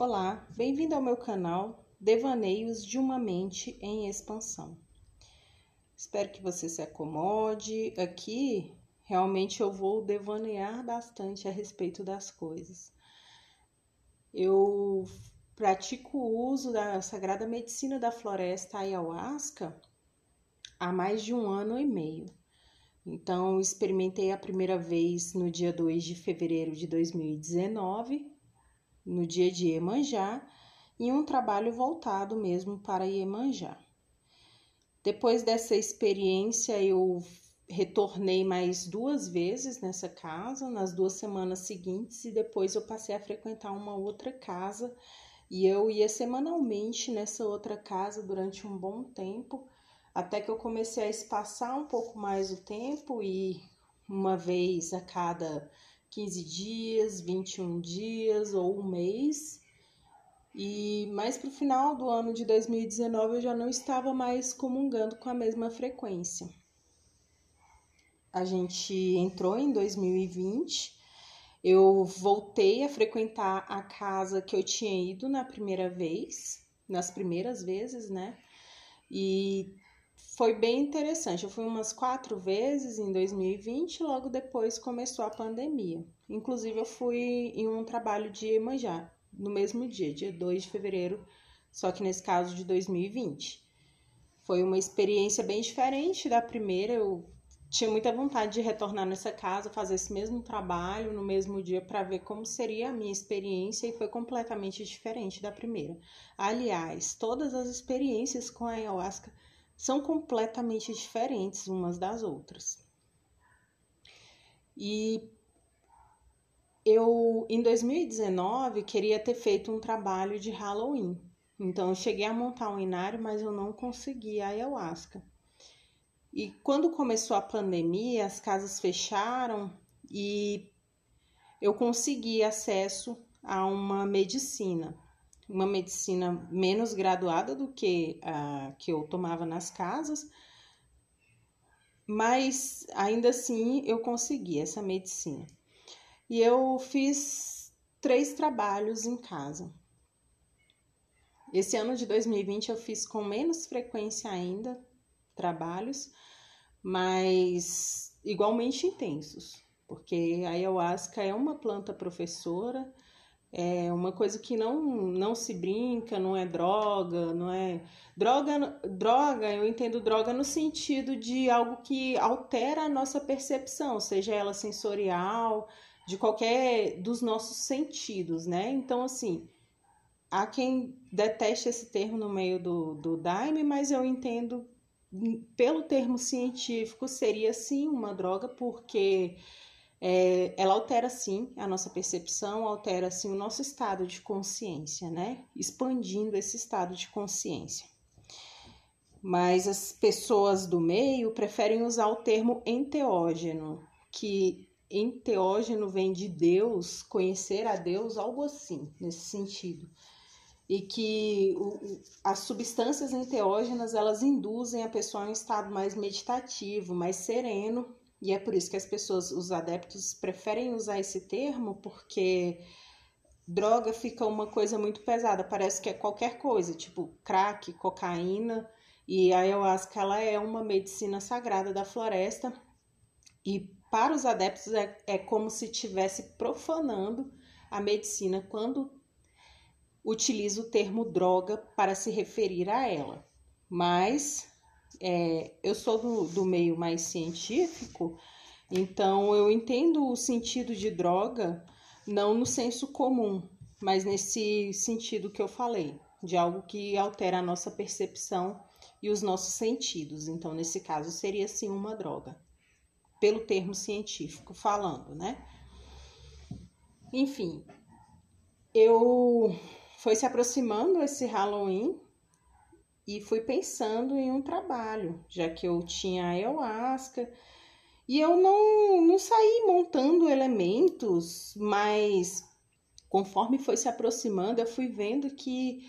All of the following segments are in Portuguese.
Olá, bem-vindo ao meu canal Devaneios de uma Mente em Expansão. Espero que você se acomode. Aqui, realmente, eu vou devanear bastante a respeito das coisas. Eu pratico o uso da Sagrada Medicina da Floresta Ayahuasca há mais de um ano e meio. Então, experimentei a primeira vez no dia 2 de fevereiro de 2019 no dia de Iemanjá e um trabalho voltado mesmo para Iemanjá. Depois dessa experiência, eu retornei mais duas vezes nessa casa, nas duas semanas seguintes, e depois eu passei a frequentar uma outra casa. E eu ia semanalmente nessa outra casa durante um bom tempo, até que eu comecei a espaçar um pouco mais o tempo e uma vez a cada 15 dias, 21 dias ou um mês. E mais para o final do ano de 2019 eu já não estava mais comungando com a mesma frequência. A gente entrou em 2020, eu voltei a frequentar a casa que eu tinha ido na primeira vez, nas primeiras vezes, né? E foi bem interessante. Eu fui umas quatro vezes em 2020, logo depois começou a pandemia. Inclusive, eu fui em um trabalho de Iemanjá, no mesmo dia, dia 2 de fevereiro, só que nesse caso de 2020. Foi uma experiência bem diferente da primeira. Eu tinha muita vontade de retornar nessa casa, fazer esse mesmo trabalho no mesmo dia para ver como seria a minha experiência e foi completamente diferente da primeira. Aliás, todas as experiências com a ayahuasca são completamente diferentes umas das outras. E eu, em 2019, queria ter feito um trabalho de Halloween. Então, eu cheguei a montar um inário, mas eu não consegui a ayahuasca. E quando começou a pandemia, as casas fecharam e eu consegui acesso a uma medicina uma medicina menos graduada do que a que eu tomava nas casas, mas ainda assim eu consegui essa medicina. E eu fiz três trabalhos em casa. Esse ano de 2020 eu fiz com menos frequência ainda trabalhos, mas igualmente intensos, porque a ayahuasca é uma planta professora é uma coisa que não, não se brinca, não é droga, não é. Droga, droga, eu entendo droga no sentido de algo que altera a nossa percepção, seja ela sensorial, de qualquer dos nossos sentidos, né? Então, assim, há quem deteste esse termo no meio do, do Daime, mas eu entendo, pelo termo científico, seria sim uma droga, porque é, ela altera sim a nossa percepção, altera sim o nosso estado de consciência, né? Expandindo esse estado de consciência. Mas as pessoas do meio preferem usar o termo enteógeno, que enteógeno vem de Deus, conhecer a Deus, algo assim, nesse sentido. E que o, as substâncias enteógenas, elas induzem a pessoa a um estado mais meditativo, mais sereno, e é por isso que as pessoas, os adeptos, preferem usar esse termo, porque droga fica uma coisa muito pesada, parece que é qualquer coisa, tipo crack, cocaína, e a ayahuasca ela é uma medicina sagrada da floresta, e para os adeptos é, é como se estivesse profanando a medicina quando utiliza o termo droga para se referir a ela. Mas é, eu sou do, do meio mais científico, então eu entendo o sentido de droga não no senso comum, mas nesse sentido que eu falei, de algo que altera a nossa percepção e os nossos sentidos. Então, nesse caso, seria sim uma droga, pelo termo científico falando, né? Enfim, eu foi se aproximando esse Halloween e fui pensando em um trabalho, já que eu tinha a ayahuasca e eu não, não saí montando elementos, mas conforme foi se aproximando, eu fui vendo que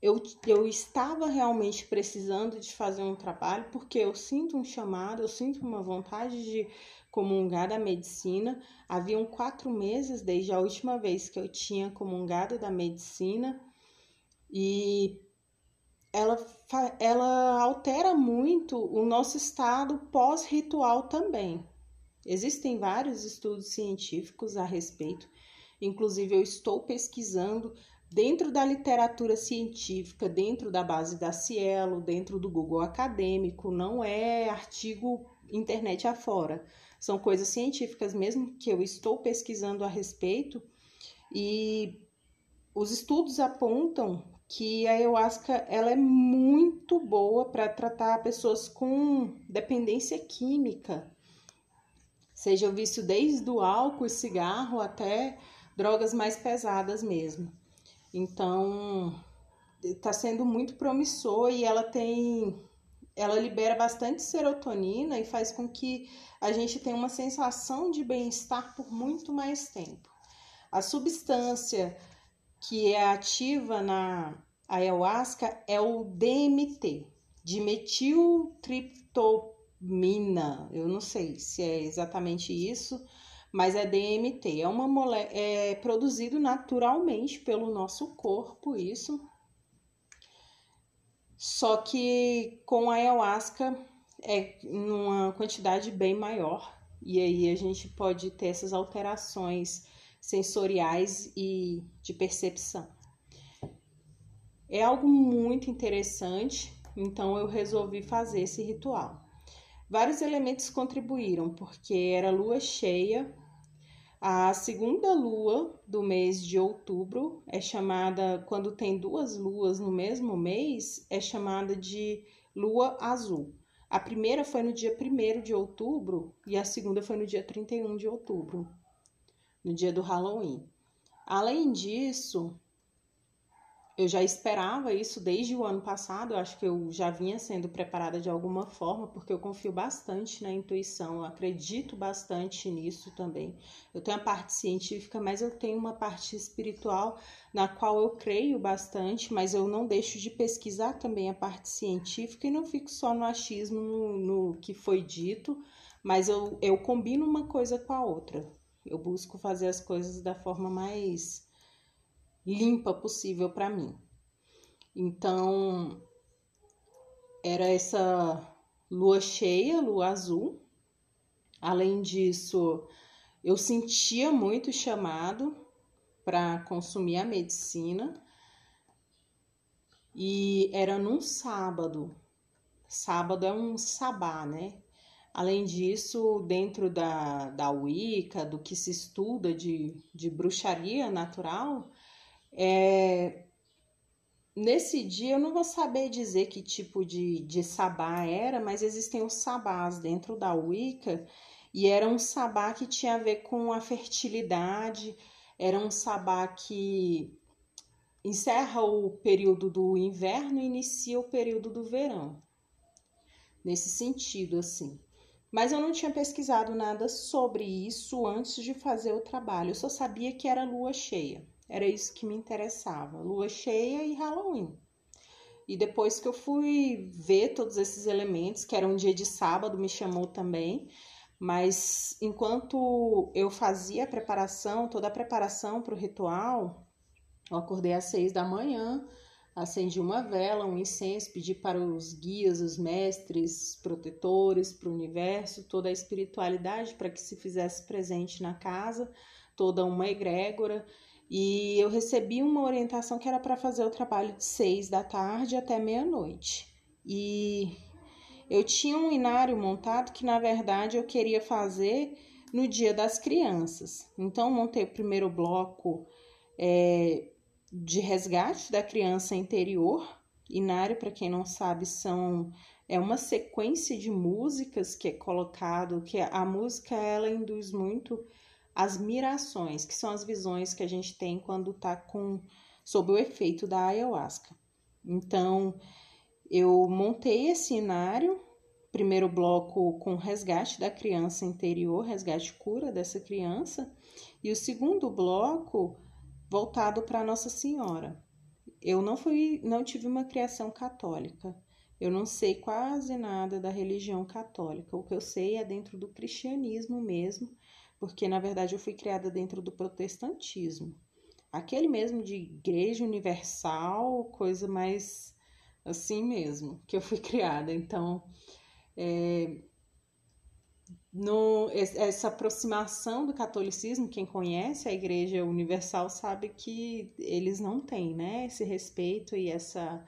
eu, eu estava realmente precisando de fazer um trabalho, porque eu sinto um chamado, eu sinto uma vontade de comungar da medicina. Haviam quatro meses desde a última vez que eu tinha comungado da medicina e ela, ela altera muito o nosso estado pós-ritual também. Existem vários estudos científicos a respeito, inclusive eu estou pesquisando dentro da literatura científica, dentro da base da Cielo, dentro do Google acadêmico, não é artigo internet afora. São coisas científicas mesmo que eu estou pesquisando a respeito e os estudos apontam que a ayahuasca ela é muito boa para tratar pessoas com dependência química, seja o vício desde o álcool e cigarro até drogas mais pesadas mesmo. Então, está sendo muito promissor e ela tem ela libera bastante serotonina e faz com que a gente tenha uma sensação de bem-estar por muito mais tempo. A substância que é ativa na ayahuasca é o DMT, dimetiltriptomina. Eu não sei se é exatamente isso, mas é DMT. É uma mole... é produzido naturalmente pelo nosso corpo, isso. Só que com a ayahuasca é numa quantidade bem maior. E aí a gente pode ter essas alterações sensoriais e de percepção. É algo muito interessante, então eu resolvi fazer esse ritual. Vários elementos contribuíram, porque era lua cheia a segunda lua do mês de outubro é chamada, quando tem duas luas no mesmo mês, é chamada de lua azul. A primeira foi no dia 1 de outubro e a segunda foi no dia 31 de outubro, no dia do Halloween. Além disso, eu já esperava isso desde o ano passado, eu acho que eu já vinha sendo preparada de alguma forma, porque eu confio bastante na intuição, eu acredito bastante nisso também. Eu tenho a parte científica, mas eu tenho uma parte espiritual na qual eu creio bastante, mas eu não deixo de pesquisar também a parte científica e não fico só no achismo no, no que foi dito, mas eu, eu combino uma coisa com a outra. Eu busco fazer as coisas da forma mais limpa possível para mim. Então, era essa lua cheia, lua azul. Além disso, eu sentia muito chamado para consumir a medicina. E era num sábado. Sábado é um sabá, né? Além disso, dentro da, da Wicca, do que se estuda de, de bruxaria natural, é, nesse dia eu não vou saber dizer que tipo de, de sabá era, mas existem os sabás dentro da Wicca e era um sabá que tinha a ver com a fertilidade, era um sabá que encerra o período do inverno e inicia o período do verão. Nesse sentido, assim. Mas eu não tinha pesquisado nada sobre isso antes de fazer o trabalho. Eu só sabia que era lua cheia. Era isso que me interessava, lua cheia e Halloween. E depois que eu fui ver todos esses elementos, que era um dia de sábado, me chamou também. Mas enquanto eu fazia a preparação, toda a preparação para o ritual, eu acordei às seis da manhã, acendi uma vela, um incenso, pedi para os guias, os mestres, protetores, para o universo, toda a espiritualidade para que se fizesse presente na casa, toda uma egrégora e eu recebi uma orientação que era para fazer o trabalho de seis da tarde até meia-noite. E eu tinha um inário montado que, na verdade, eu queria fazer no dia das crianças. Então, montei o primeiro bloco é, de resgate da criança interior. Inário, para quem não sabe, são é uma sequência de músicas que é colocado, que a música ela induz muito as mirações, que são as visões que a gente tem quando está com sob o efeito da ayahuasca. Então, eu montei esse cenário, primeiro bloco com resgate da criança interior, resgate cura dessa criança, e o segundo bloco voltado para Nossa Senhora. Eu não fui, não tive uma criação católica. Eu não sei quase nada da religião católica. O que eu sei é dentro do cristianismo mesmo, porque na verdade eu fui criada dentro do protestantismo. Aquele mesmo de igreja universal, coisa mais assim mesmo, que eu fui criada. Então, é, no, essa aproximação do catolicismo, quem conhece a Igreja Universal sabe que eles não têm, né, esse respeito e essa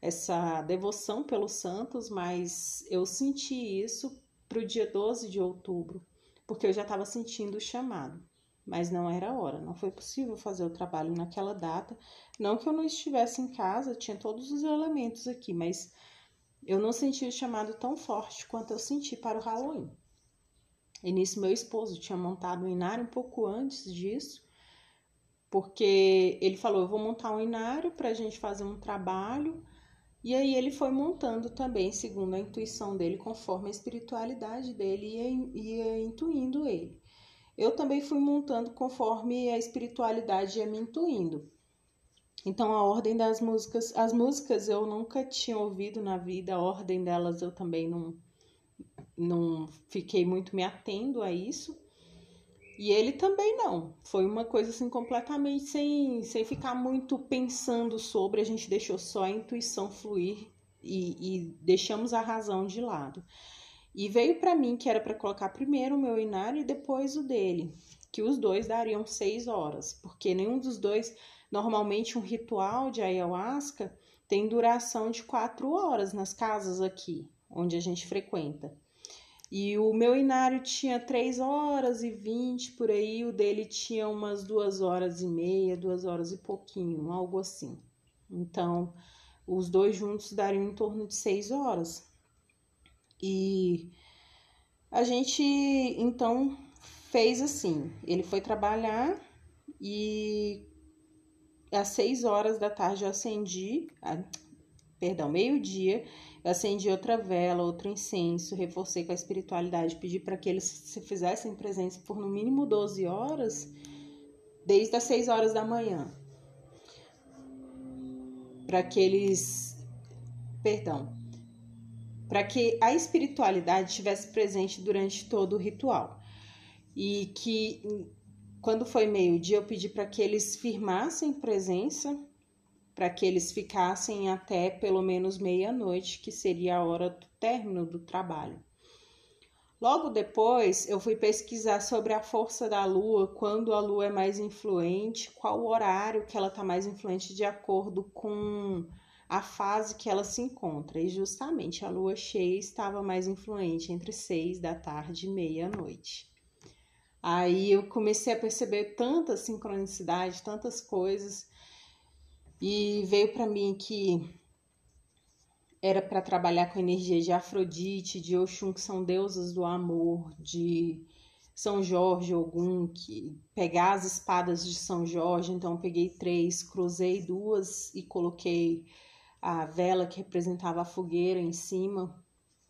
essa devoção pelos santos, mas eu senti isso para o dia 12 de outubro, porque eu já estava sentindo o chamado, mas não era hora, não foi possível fazer o trabalho naquela data. Não que eu não estivesse em casa, tinha todos os elementos aqui, mas eu não senti o chamado tão forte quanto eu senti para o Halloween. E nisso meu esposo tinha montado um inário um pouco antes disso, porque ele falou: Eu vou montar um inário para a gente fazer um trabalho. E aí ele foi montando também, segundo a intuição dele, conforme a espiritualidade dele ia, ia intuindo ele. Eu também fui montando conforme a espiritualidade ia me intuindo. Então a ordem das músicas, as músicas eu nunca tinha ouvido na vida, a ordem delas eu também não, não fiquei muito me atendo a isso. E ele também não. Foi uma coisa assim completamente sem, sem ficar muito pensando sobre, a gente deixou só a intuição fluir e, e deixamos a razão de lado. E veio para mim que era para colocar primeiro o meu inário e depois o dele, que os dois dariam seis horas, porque nenhum dos dois, normalmente um ritual de ayahuasca tem duração de quatro horas nas casas aqui, onde a gente frequenta. E o meu inário tinha 3 horas e 20 por aí, o dele tinha umas 2 horas e meia, 2 horas e pouquinho, algo assim. Então, os dois juntos dariam em torno de 6 horas. E a gente então fez assim: ele foi trabalhar e às 6 horas da tarde eu acendi, perdão, meio-dia, eu acendi outra vela, outro incenso, reforcei com a espiritualidade, pedi para que eles se fizessem presença por no mínimo 12 horas, desde as 6 horas da manhã. Para que eles. Perdão. Para que a espiritualidade estivesse presente durante todo o ritual. E que quando foi meio-dia, eu pedi para que eles firmassem presença para que eles ficassem até pelo menos meia-noite, que seria a hora do término do trabalho. Logo depois, eu fui pesquisar sobre a força da lua, quando a lua é mais influente, qual o horário que ela está mais influente de acordo com a fase que ela se encontra. E justamente a lua cheia estava mais influente entre seis da tarde e meia-noite. Aí eu comecei a perceber tanta sincronicidade, tantas coisas e veio para mim que era para trabalhar com a energia de Afrodite, de Oxum, que são deusas do amor, de São Jorge, Ogum, que pegar as espadas de São Jorge, então peguei três, cruzei duas e coloquei a vela que representava a fogueira em cima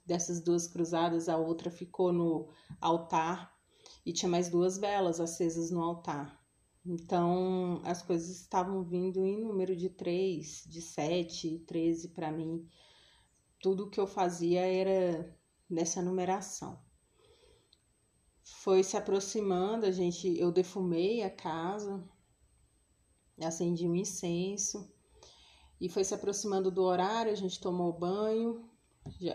dessas duas cruzadas, a outra ficou no altar e tinha mais duas velas acesas no altar. Então, as coisas estavam vindo em número de três, de sete, treze para mim. Tudo que eu fazia era nessa numeração. Foi se aproximando, a gente, eu defumei a casa, acendi um incenso e foi se aproximando do horário, a gente tomou banho,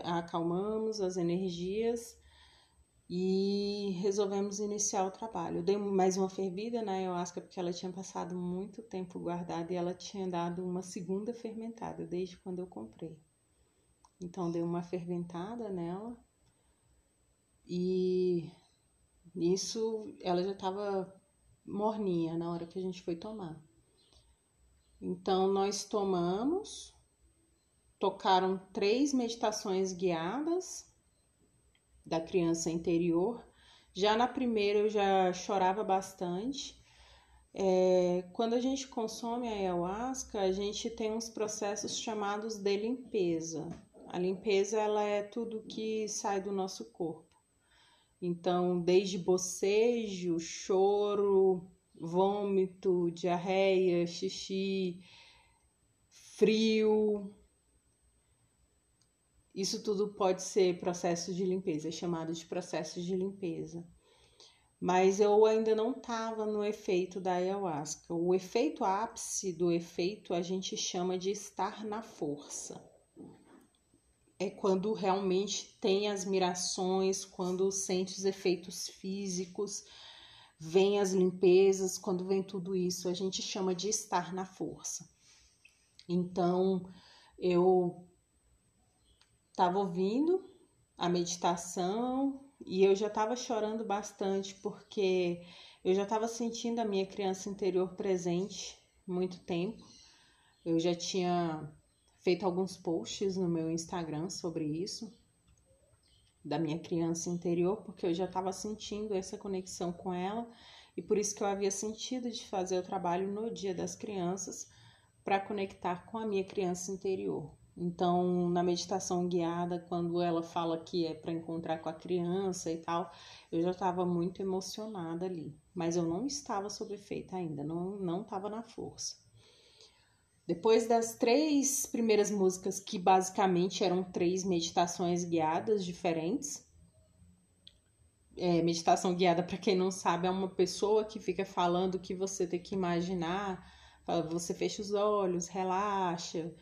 acalmamos as energias e resolvemos iniciar o trabalho. Eu dei mais uma fervida na ayahuasca porque ela tinha passado muito tempo guardada e ela tinha dado uma segunda fermentada desde quando eu comprei. Então dei uma ferventada nela e nisso ela já estava morninha na hora que a gente foi tomar. Então nós tomamos, tocaram três meditações guiadas da criança interior. Já na primeira eu já chorava bastante. É, quando a gente consome a ayahuasca, a gente tem uns processos chamados de limpeza. A limpeza ela é tudo que sai do nosso corpo. Então, desde bocejo, choro, vômito, diarreia, xixi, frio, isso tudo pode ser processo de limpeza, é chamado de processo de limpeza. Mas eu ainda não estava no efeito da ayahuasca. O efeito ápice do efeito a gente chama de estar na força. É quando realmente tem as mirações, quando sente os efeitos físicos, vem as limpezas, quando vem tudo isso, a gente chama de estar na força. Então, eu estava ouvindo a meditação e eu já estava chorando bastante porque eu já estava sentindo a minha criança interior presente muito tempo. Eu já tinha feito alguns posts no meu Instagram sobre isso, da minha criança interior, porque eu já estava sentindo essa conexão com ela e por isso que eu havia sentido de fazer o trabalho no Dia das Crianças para conectar com a minha criança interior. Então, na meditação guiada, quando ela fala que é para encontrar com a criança e tal, eu já estava muito emocionada ali, mas eu não estava sob efeito ainda, não não estava na força. Depois das três primeiras músicas, que basicamente eram três meditações guiadas diferentes, é, meditação guiada, para quem não sabe, é uma pessoa que fica falando que você tem que imaginar você fecha os olhos, relaxa.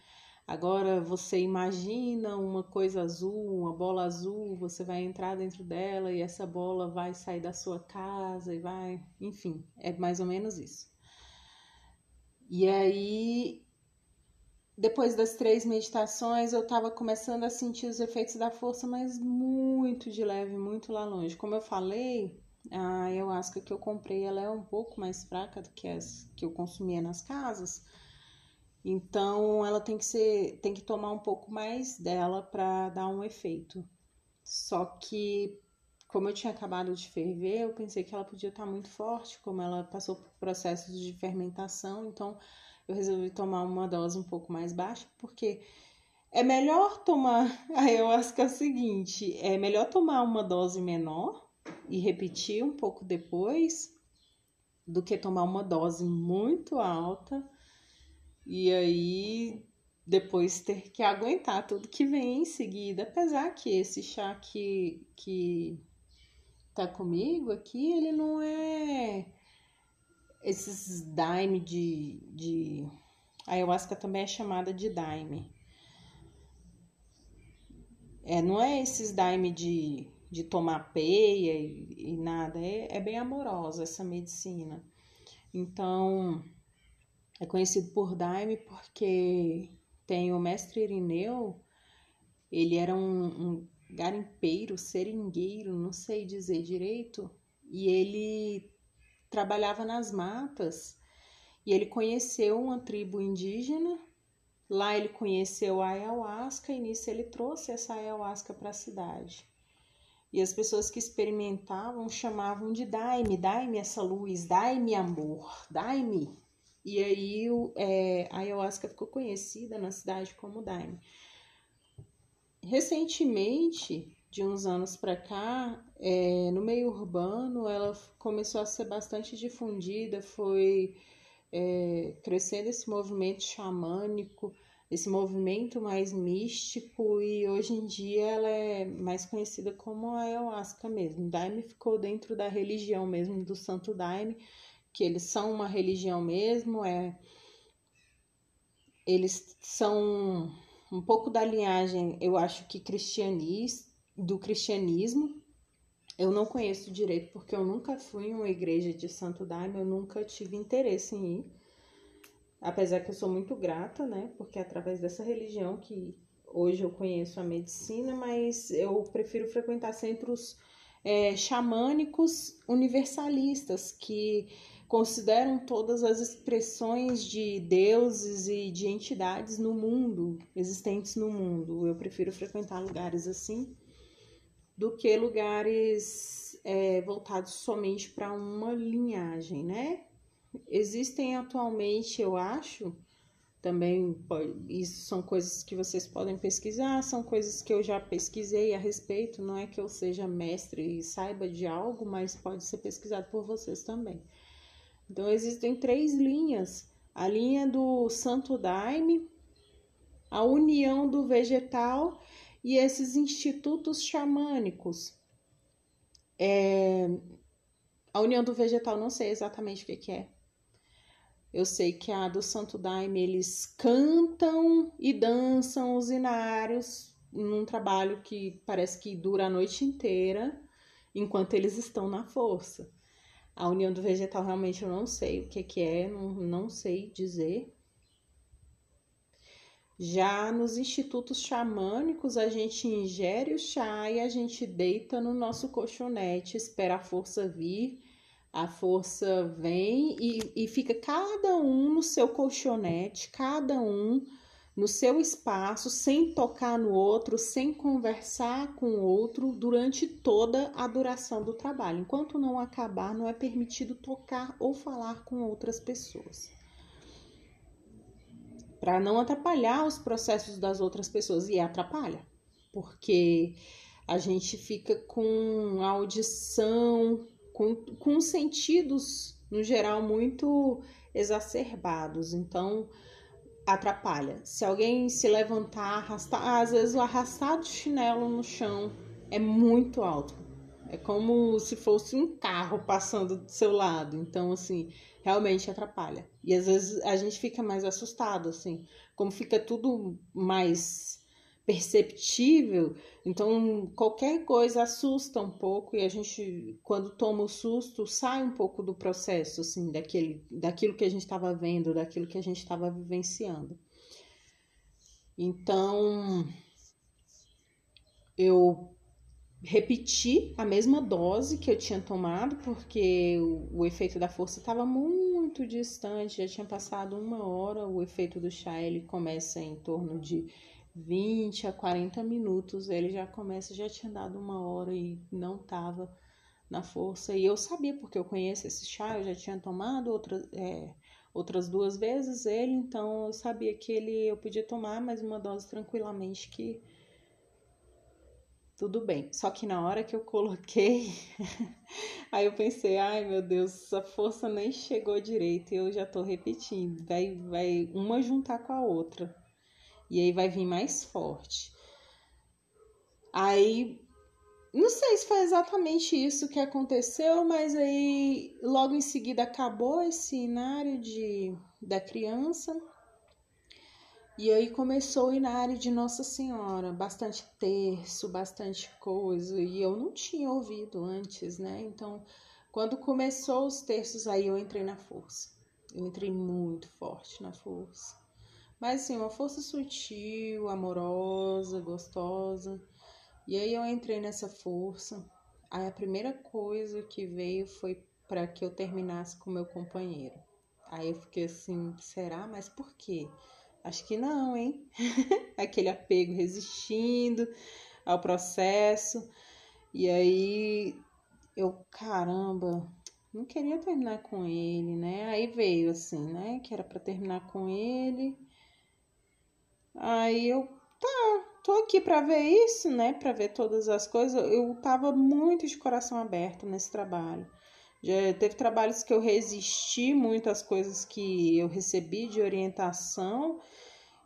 Agora você imagina uma coisa azul, uma bola azul, você vai entrar dentro dela e essa bola vai sair da sua casa e vai, enfim, é mais ou menos isso. E aí, depois das três meditações, eu estava começando a sentir os efeitos da força, mas muito de leve, muito lá longe. Como eu falei, a ayahuasca que eu comprei ela é um pouco mais fraca do que as que eu consumia nas casas. Então ela tem que ser, tem que tomar um pouco mais dela para dar um efeito. Só que como eu tinha acabado de ferver, eu pensei que ela podia estar tá muito forte, como ela passou por processos de fermentação, então eu resolvi tomar uma dose um pouco mais baixa, porque é melhor tomar, a ayahuasca é o seguinte, é melhor tomar uma dose menor e repetir um pouco depois do que tomar uma dose muito alta e aí depois ter que aguentar tudo que vem em seguida. Apesar que esse chá que, que tá comigo aqui, ele não é esses daime de, de. A ayahuasca também é chamada de daime. É, não é esses daime de de tomar peia e, e nada. É, é bem amorosa essa medicina. Então, é conhecido por Daime porque tem o mestre Irineu, ele era um, um garimpeiro, seringueiro, não sei dizer direito, e ele trabalhava nas matas e ele conheceu uma tribo indígena. Lá ele conheceu a ayahuasca e nisso ele trouxe essa ayahuasca para a cidade. E as pessoas que experimentavam chamavam de dai-me, dai-me essa luz, dai-me amor, dai-me. E aí é, a ayahuasca ficou conhecida na cidade como daime. Recentemente, de uns anos para cá, é, no meio urbano, ela começou a ser bastante difundida, foi é, crescendo esse movimento xamânico esse movimento mais místico e hoje em dia ela é mais conhecida como ayahuasca mesmo. Daime ficou dentro da religião mesmo do Santo Daime, que eles são uma religião mesmo, é eles são um pouco da linhagem, eu acho que cristianis, do cristianismo. Eu não conheço direito porque eu nunca fui em uma igreja de Santo Daime, eu nunca tive interesse em ir apesar que eu sou muito grata, né? Porque é através dessa religião que hoje eu conheço a medicina, mas eu prefiro frequentar centros é, xamânicos universalistas que consideram todas as expressões de deuses e de entidades no mundo, existentes no mundo. Eu prefiro frequentar lugares assim do que lugares é, voltados somente para uma linhagem, né? Existem atualmente, eu acho, também isso são coisas que vocês podem pesquisar, são coisas que eu já pesquisei a respeito, não é que eu seja mestre e saiba de algo, mas pode ser pesquisado por vocês também. Então existem três linhas: a linha do Santo Daime, a união do vegetal e esses institutos xamânicos. É, a União do Vegetal não sei exatamente o que, que é. Eu sei que a do Santo Daime eles cantam e dançam os inários num trabalho que parece que dura a noite inteira enquanto eles estão na força. A União do Vegetal realmente eu não sei o que, que é, não, não sei dizer. Já nos institutos xamânicos, a gente ingere o chá e a gente deita no nosso colchonete, espera a força vir a força vem e, e fica cada um no seu colchonete, cada um no seu espaço, sem tocar no outro, sem conversar com o outro durante toda a duração do trabalho. Enquanto não acabar, não é permitido tocar ou falar com outras pessoas. Para não atrapalhar os processos das outras pessoas, e atrapalha, porque a gente fica com audição com, com sentidos, no geral, muito exacerbados. Então, atrapalha. Se alguém se levantar, arrastar, às vezes o arrastar do chinelo no chão é muito alto. É como se fosse um carro passando do seu lado. Então, assim, realmente atrapalha. E às vezes a gente fica mais assustado, assim. Como fica tudo mais perceptível, então qualquer coisa assusta um pouco e a gente, quando toma o susto, sai um pouco do processo, assim, daquele, daquilo que a gente estava vendo, daquilo que a gente estava vivenciando. Então, eu repeti a mesma dose que eu tinha tomado, porque o, o efeito da força estava muito distante, já tinha passado uma hora, o efeito do chá ele começa em torno de 20 a 40 minutos, ele já começa, já tinha dado uma hora e não tava na força. E eu sabia, porque eu conheço esse chá, eu já tinha tomado outra, é, outras duas vezes ele, então eu sabia que ele eu podia tomar mais uma dose tranquilamente que tudo bem. Só que na hora que eu coloquei, aí eu pensei, ai meu Deus, essa força nem chegou direito, e eu já tô repetindo, vai, vai uma juntar com a outra e aí vai vir mais forte. Aí, não sei se foi exatamente isso que aconteceu, mas aí logo em seguida acabou esse inário de, da criança. E aí começou o inário de Nossa Senhora, bastante terço, bastante coisa, e eu não tinha ouvido antes, né? Então, quando começou os terços, aí eu entrei na força. Eu entrei muito forte na força. Mas assim, uma força sutil, amorosa, gostosa. E aí eu entrei nessa força. Aí a primeira coisa que veio foi para que eu terminasse com meu companheiro. Aí eu fiquei assim, será? Mas por quê? Acho que não, hein? Aquele apego resistindo ao processo. E aí eu, caramba, não queria terminar com ele, né? Aí veio assim, né? Que era para terminar com ele. Aí eu, tá, tô aqui para ver isso, né? Para ver todas as coisas. Eu tava muito de coração aberto nesse trabalho. Já teve trabalhos que eu resisti muito às coisas que eu recebi de orientação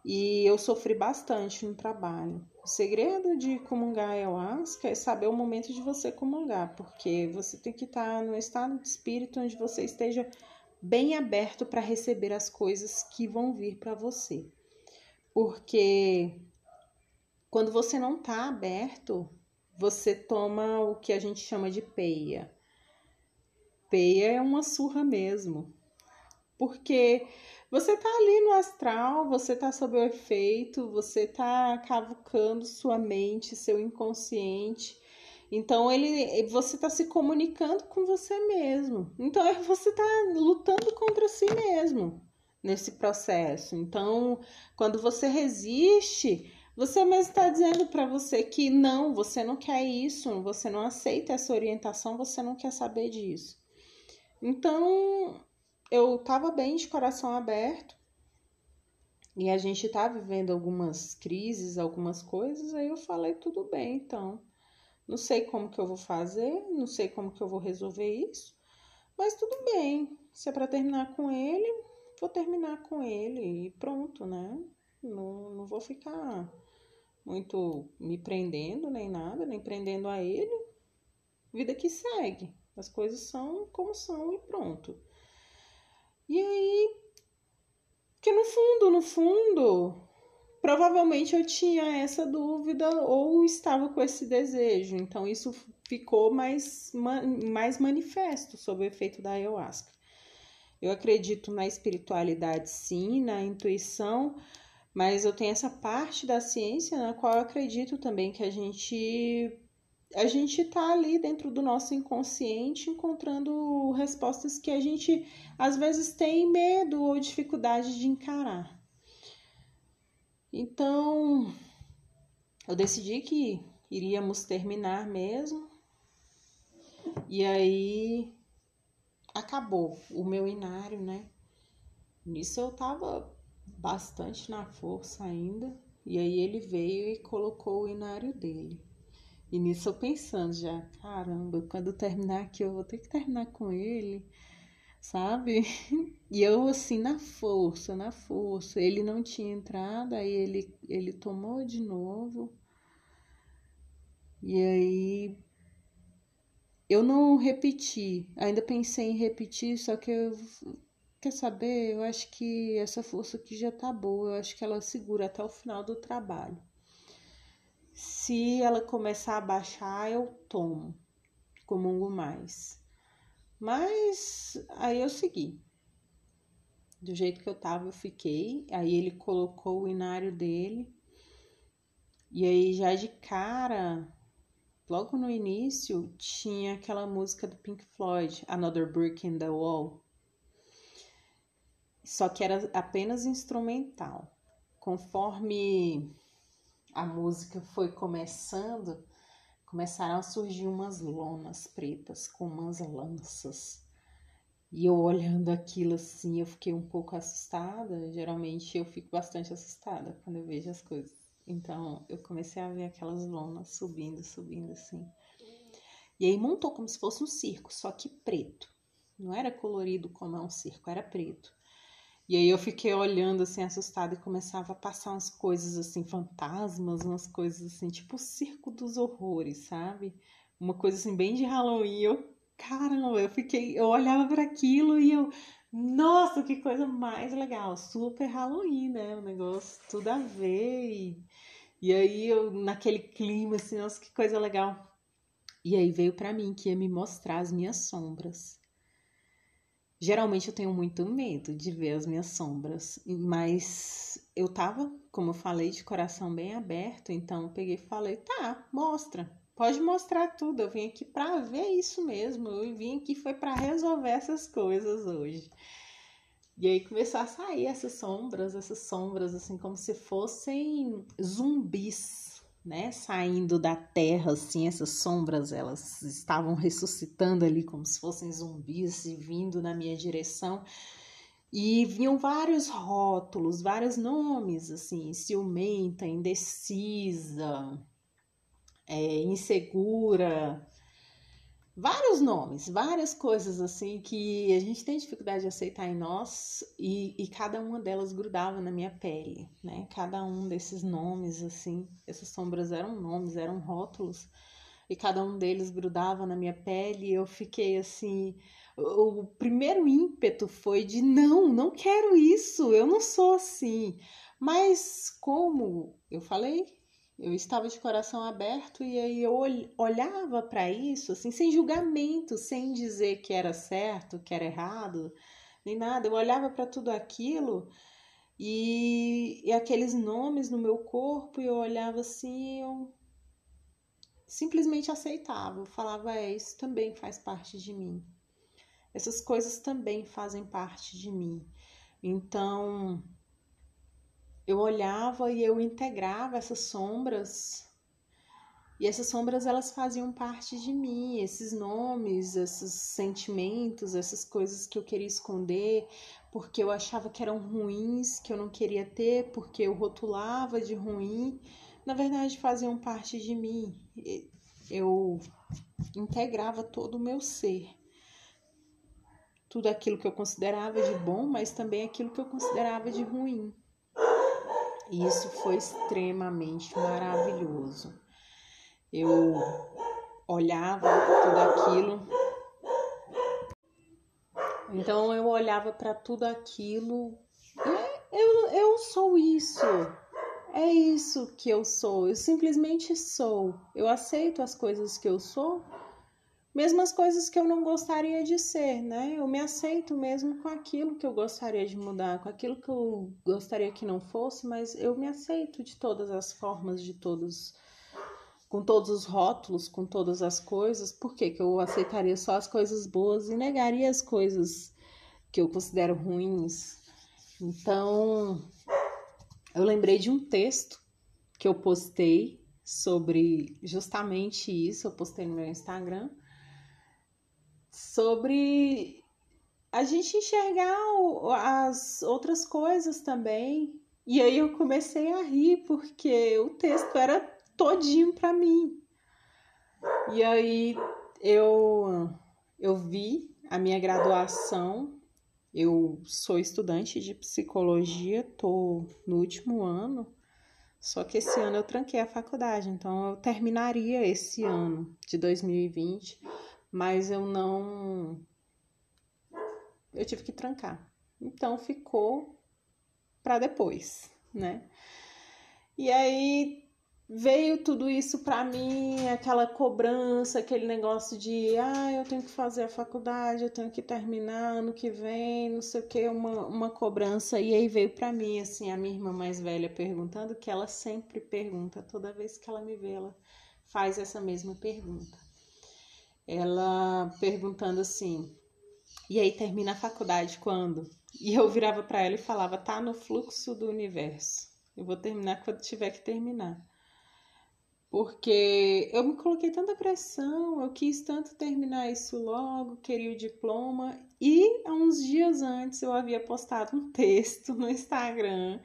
e eu sofri bastante no trabalho. O segredo de comungar eu acho é saber o momento de você comungar, porque você tem que estar tá no estado de espírito onde você esteja bem aberto para receber as coisas que vão vir para você. Porque quando você não está aberto, você toma o que a gente chama de peia. Peia é uma surra mesmo. Porque você tá ali no astral, você tá sob o efeito, você tá cavucando sua mente, seu inconsciente. Então ele, você está se comunicando com você mesmo. Então você está lutando contra si mesmo nesse processo. Então, quando você resiste, você mesmo está dizendo para você que não, você não quer isso, você não aceita essa orientação, você não quer saber disso. Então, eu estava bem de coração aberto e a gente está vivendo algumas crises, algumas coisas, aí eu falei, tudo bem, então. Não sei como que eu vou fazer, não sei como que eu vou resolver isso, mas tudo bem. Se é para terminar com ele, vou terminar com ele e pronto, né? Não, não vou ficar muito me prendendo, nem nada, nem prendendo a ele. Vida que segue. As coisas são como são e pronto. E aí, que no fundo, no fundo, provavelmente eu tinha essa dúvida ou estava com esse desejo. Então, isso ficou mais, mais manifesto sob o efeito da ayahuasca. Eu acredito na espiritualidade, sim, na intuição, mas eu tenho essa parte da ciência na qual eu acredito também que a gente a gente está ali dentro do nosso inconsciente encontrando respostas que a gente às vezes tem medo ou dificuldade de encarar. Então, eu decidi que iríamos terminar mesmo. E aí acabou o meu inário, né? Nisso eu tava bastante na força ainda. E aí ele veio e colocou o inário dele. E nisso eu pensando já, caramba, quando eu terminar aqui eu vou ter que terminar com ele, sabe? E eu assim na força, na força. Ele não tinha entrado, aí ele, ele tomou de novo. E aí eu não repeti, ainda pensei em repetir, só que eu quer saber, eu acho que essa força aqui já tá boa, eu acho que ela segura até o final do trabalho. Se ela começar a baixar, eu tomo, comungo mais. Mas aí eu segui. Do jeito que eu tava, eu fiquei. Aí ele colocou o inário dele. E aí já de cara, logo no início, tinha aquela música do Pink Floyd, Another Brick in the Wall. Só que era apenas instrumental. Conforme a música foi começando, começaram a surgir umas lonas pretas com umas lanças. E eu olhando aquilo assim, eu fiquei um pouco assustada. Geralmente eu fico bastante assustada quando eu vejo as coisas. Então eu comecei a ver aquelas lonas subindo, subindo assim. E aí montou como se fosse um circo, só que preto. Não era colorido como é um circo, era preto. E aí eu fiquei olhando assim, assustada, e começava a passar umas coisas assim, fantasmas, umas coisas assim, tipo o circo dos horrores, sabe? Uma coisa assim, bem de Halloween. Eu, caramba, eu fiquei, eu olhava para aquilo e eu, nossa, que coisa mais legal, super Halloween, né? O negócio, tudo a ver. E, e aí eu, naquele clima, assim, nossa, que coisa legal. E aí veio para mim que ia me mostrar as minhas sombras. Geralmente eu tenho muito medo de ver as minhas sombras, mas eu tava, como eu falei, de coração bem aberto, então eu peguei e falei: tá, mostra, pode mostrar tudo. Eu vim aqui para ver isso mesmo, eu vim aqui foi para resolver essas coisas hoje. E aí começou a sair essas sombras, essas sombras assim como se fossem zumbis né, saindo da terra, assim, essas sombras, elas estavam ressuscitando ali como se fossem zumbis e vindo na minha direção. E vinham vários rótulos, vários nomes, assim, ciumenta, indecisa, é, insegura, vários nomes, várias coisas assim que a gente tem dificuldade de aceitar em nós e, e cada uma delas grudava na minha pele, né? Cada um desses nomes, assim, essas sombras eram nomes, eram rótulos e cada um deles grudava na minha pele e eu fiquei assim. O primeiro ímpeto foi de não, não quero isso, eu não sou assim. Mas como eu falei, eu estava de coração aberto e aí eu olhava para isso assim, sem julgamento, sem dizer que era certo, que era errado, nem nada. Eu olhava para tudo aquilo e, e, aqueles nomes no meu corpo e eu olhava assim, eu simplesmente aceitava. Eu falava, é, isso também faz parte de mim. Essas coisas também fazem parte de mim. Então, eu olhava e eu integrava essas sombras e essas sombras elas faziam parte de mim, esses nomes, esses sentimentos, essas coisas que eu queria esconder, porque eu achava que eram ruins, que eu não queria ter, porque eu rotulava de ruim, na verdade faziam parte de mim. Eu integrava todo o meu ser. Tudo aquilo que eu considerava de bom, mas também aquilo que eu considerava de ruim. E isso foi extremamente maravilhoso. Eu olhava tudo aquilo. Então eu olhava para tudo aquilo. Eu, eu sou isso. É isso que eu sou. Eu simplesmente sou. Eu aceito as coisas que eu sou mesmo as coisas que eu não gostaria de ser, né? Eu me aceito mesmo com aquilo que eu gostaria de mudar, com aquilo que eu gostaria que não fosse, mas eu me aceito de todas as formas, de todos, com todos os rótulos, com todas as coisas. Por que, que eu aceitaria só as coisas boas e negaria as coisas que eu considero ruins? Então, eu lembrei de um texto que eu postei sobre justamente isso, eu postei no meu Instagram sobre a gente enxergar as outras coisas também. E aí eu comecei a rir porque o texto era todinho para mim. E aí eu eu vi a minha graduação. Eu sou estudante de psicologia, tô no último ano. Só que esse ano eu tranquei a faculdade, então eu terminaria esse ano de 2020 mas eu não. Eu tive que trancar. Então ficou para depois, né? E aí veio tudo isso para mim, aquela cobrança, aquele negócio de, ah, eu tenho que fazer a faculdade, eu tenho que terminar ano que vem, não sei o que, uma, uma cobrança. E aí veio para mim, assim, a minha irmã mais velha perguntando, que ela sempre pergunta, toda vez que ela me vê, ela faz essa mesma pergunta ela perguntando assim: "E aí termina a faculdade quando?" E eu virava para ela e falava: "Tá no fluxo do universo. Eu vou terminar quando tiver que terminar." Porque eu me coloquei tanta pressão, eu quis tanto terminar isso logo, queria o diploma, e há uns dias antes eu havia postado um texto no Instagram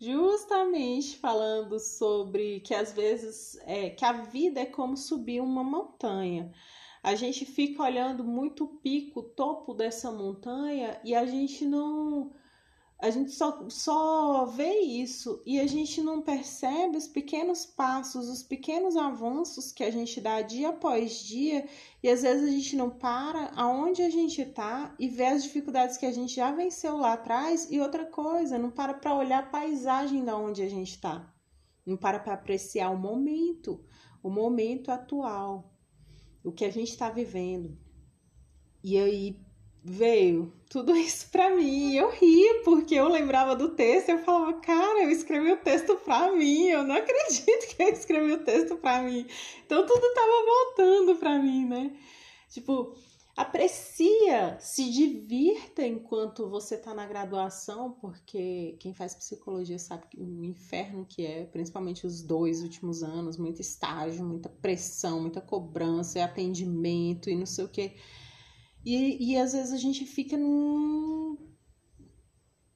justamente falando sobre que às vezes é, que a vida é como subir uma montanha a gente fica olhando muito o pico, o topo dessa montanha e a gente não. A gente só, só vê isso e a gente não percebe os pequenos passos, os pequenos avanços que a gente dá dia após dia e às vezes a gente não para aonde a gente tá e vê as dificuldades que a gente já venceu lá atrás e outra coisa, não para para olhar a paisagem da onde a gente tá, não para para apreciar o momento, o momento atual o que a gente está vivendo. E aí veio tudo isso para mim. Eu ri porque eu lembrava do texto eu falava, cara, eu escrevi o texto para mim. Eu não acredito que eu escrevi o texto para mim. Então tudo tava voltando para mim, né? Tipo, aprecia, se divirta enquanto você está na graduação, porque quem faz psicologia sabe o inferno que é, principalmente os dois últimos anos, muito estágio, muita pressão, muita cobrança, atendimento e não sei o que. E, e às vezes a gente fica num,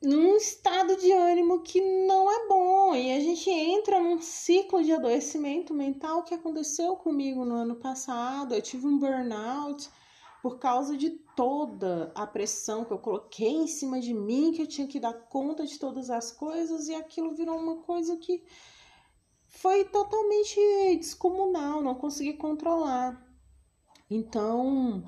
num estado de ânimo que não é bom e a gente entra num ciclo de adoecimento mental que aconteceu comigo no ano passado. Eu tive um burnout por causa de toda a pressão que eu coloquei em cima de mim, que eu tinha que dar conta de todas as coisas, e aquilo virou uma coisa que foi totalmente descomunal, não consegui controlar. Então,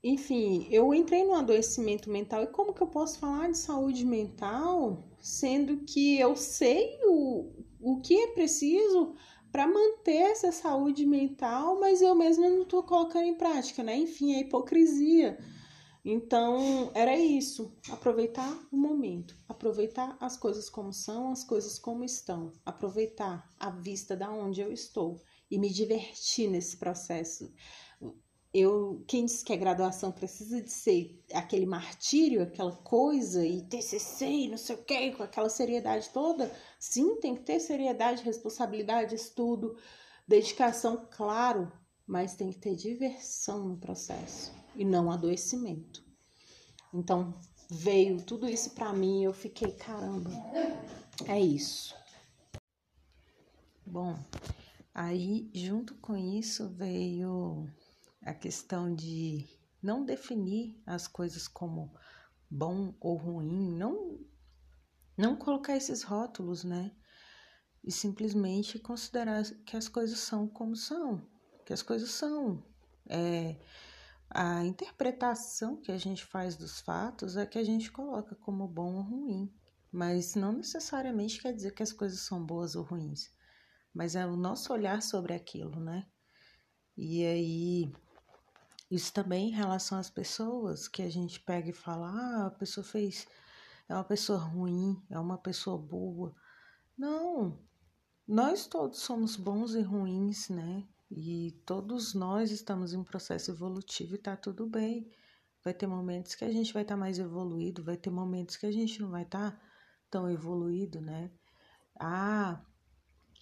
enfim, eu entrei no adoecimento mental, e como que eu posso falar de saúde mental, sendo que eu sei o, o que é preciso para manter essa saúde mental, mas eu mesma não estou colocando em prática, né? Enfim, a hipocrisia. Então, era isso, aproveitar o momento, aproveitar as coisas como são, as coisas como estão, aproveitar a vista da onde eu estou e me divertir nesse processo eu, quem diz que a graduação precisa de ser aquele martírio, aquela coisa, e TCC e não sei o que, com aquela seriedade toda, sim, tem que ter seriedade, responsabilidade, estudo, dedicação, claro, mas tem que ter diversão no processo e não adoecimento. Então, veio tudo isso para mim eu fiquei, caramba, é isso. Bom, aí junto com isso veio a questão de não definir as coisas como bom ou ruim, não não colocar esses rótulos, né? E simplesmente considerar que as coisas são como são, que as coisas são. É, a interpretação que a gente faz dos fatos é que a gente coloca como bom ou ruim, mas não necessariamente quer dizer que as coisas são boas ou ruins, mas é o nosso olhar sobre aquilo, né? E aí, isso também em relação às pessoas que a gente pega e fala, ah, a pessoa fez, é uma pessoa ruim, é uma pessoa boa. Não, nós todos somos bons e ruins, né? E todos nós estamos em um processo evolutivo e tá tudo bem. Vai ter momentos que a gente vai estar tá mais evoluído, vai ter momentos que a gente não vai estar tá tão evoluído, né? Há